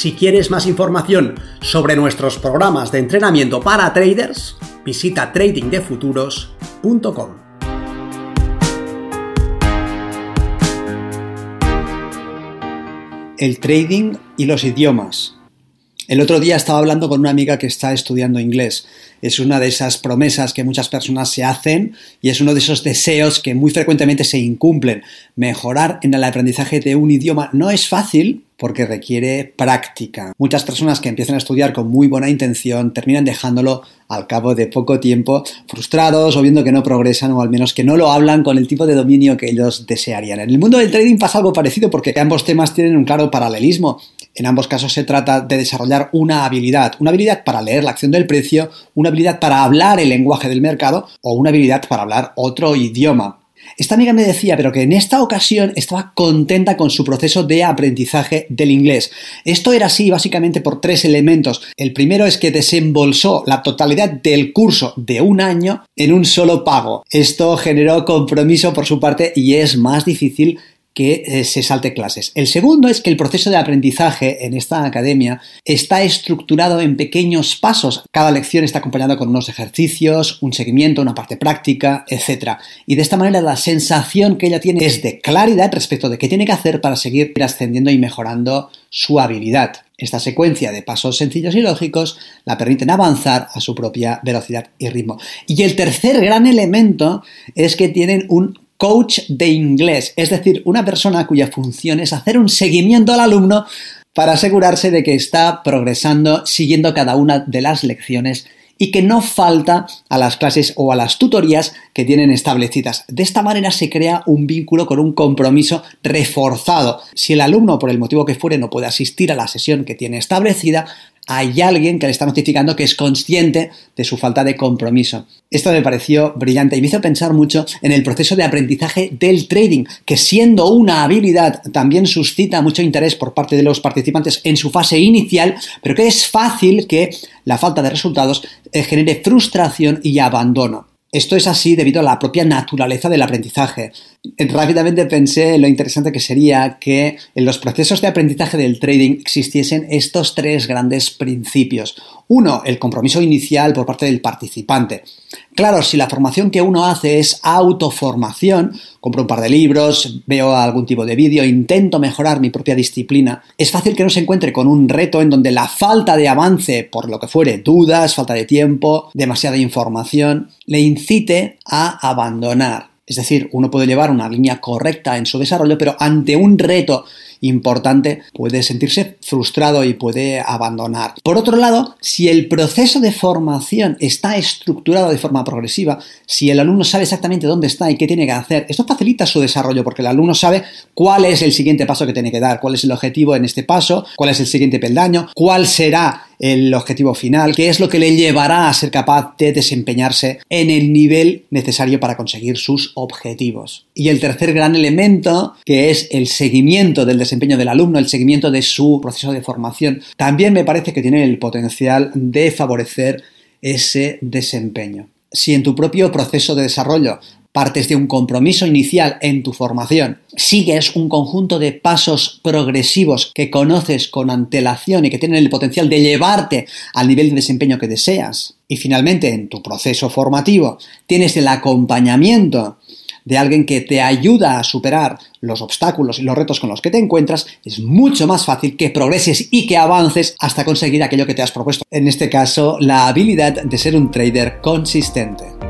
Si quieres más información sobre nuestros programas de entrenamiento para traders, visita tradingdefuturos.com. El trading y los idiomas. El otro día estaba hablando con una amiga que está estudiando inglés. Es una de esas promesas que muchas personas se hacen y es uno de esos deseos que muy frecuentemente se incumplen. Mejorar en el aprendizaje de un idioma no es fácil, porque requiere práctica. Muchas personas que empiezan a estudiar con muy buena intención terminan dejándolo al cabo de poco tiempo, frustrados o viendo que no progresan o al menos que no lo hablan con el tipo de dominio que ellos desearían. En el mundo del trading pasa algo parecido porque ambos temas tienen un claro paralelismo. En ambos casos se trata de desarrollar una habilidad, una habilidad para leer la acción del precio, una habilidad para hablar el lenguaje del mercado o una habilidad para hablar otro idioma. Esta amiga me decía, pero que en esta ocasión estaba contenta con su proceso de aprendizaje del inglés. Esto era así básicamente por tres elementos. El primero es que desembolsó la totalidad del curso de un año en un solo pago. Esto generó compromiso por su parte y es más difícil que eh, se salte clases. El segundo es que el proceso de aprendizaje en esta academia está estructurado en pequeños pasos. Cada lección está acompañada con unos ejercicios, un seguimiento, una parte práctica, etc. Y de esta manera la sensación que ella tiene es de claridad respecto de qué tiene que hacer para seguir ascendiendo y mejorando su habilidad. Esta secuencia de pasos sencillos y lógicos la permiten avanzar a su propia velocidad y ritmo. Y el tercer gran elemento es que tienen un coach de inglés, es decir, una persona cuya función es hacer un seguimiento al alumno para asegurarse de que está progresando siguiendo cada una de las lecciones y que no falta a las clases o a las tutorías que tienen establecidas. De esta manera se crea un vínculo con un compromiso reforzado. Si el alumno, por el motivo que fuere, no puede asistir a la sesión que tiene establecida, hay alguien que le está notificando que es consciente de su falta de compromiso. Esto me pareció brillante y me hizo pensar mucho en el proceso de aprendizaje del trading, que siendo una habilidad también suscita mucho interés por parte de los participantes en su fase inicial, pero que es fácil que la falta de resultados eh, genere frustración y abandono. Esto es así debido a la propia naturaleza del aprendizaje. Rápidamente pensé en lo interesante que sería que en los procesos de aprendizaje del trading existiesen estos tres grandes principios. Uno, el compromiso inicial por parte del participante. Claro, si la formación que uno hace es autoformación, compro un par de libros, veo algún tipo de vídeo, intento mejorar mi propia disciplina, es fácil que no se encuentre con un reto en donde la falta de avance, por lo que fuere, dudas, falta de tiempo, demasiada información, le incite a abandonar. Es decir, uno puede llevar una línea correcta en su desarrollo, pero ante un reto importante, puede sentirse frustrado y puede abandonar. Por otro lado, si el proceso de formación está estructurado de forma progresiva, si el alumno sabe exactamente dónde está y qué tiene que hacer, esto facilita su desarrollo porque el alumno sabe cuál es el siguiente paso que tiene que dar, cuál es el objetivo en este paso, cuál es el siguiente peldaño, cuál será el objetivo final, qué es lo que le llevará a ser capaz de desempeñarse en el nivel necesario para conseguir sus objetivos. Y el tercer gran elemento, que es el seguimiento del desempeño del alumno, el seguimiento de su proceso de formación, también me parece que tiene el potencial de favorecer ese desempeño. Si en tu propio proceso de desarrollo partes de un compromiso inicial en tu formación, sigues un conjunto de pasos progresivos que conoces con antelación y que tienen el potencial de llevarte al nivel de desempeño que deseas, y finalmente en tu proceso formativo tienes el acompañamiento de alguien que te ayuda a superar los obstáculos y los retos con los que te encuentras, es mucho más fácil que progreses y que avances hasta conseguir aquello que te has propuesto. En este caso, la habilidad de ser un trader consistente.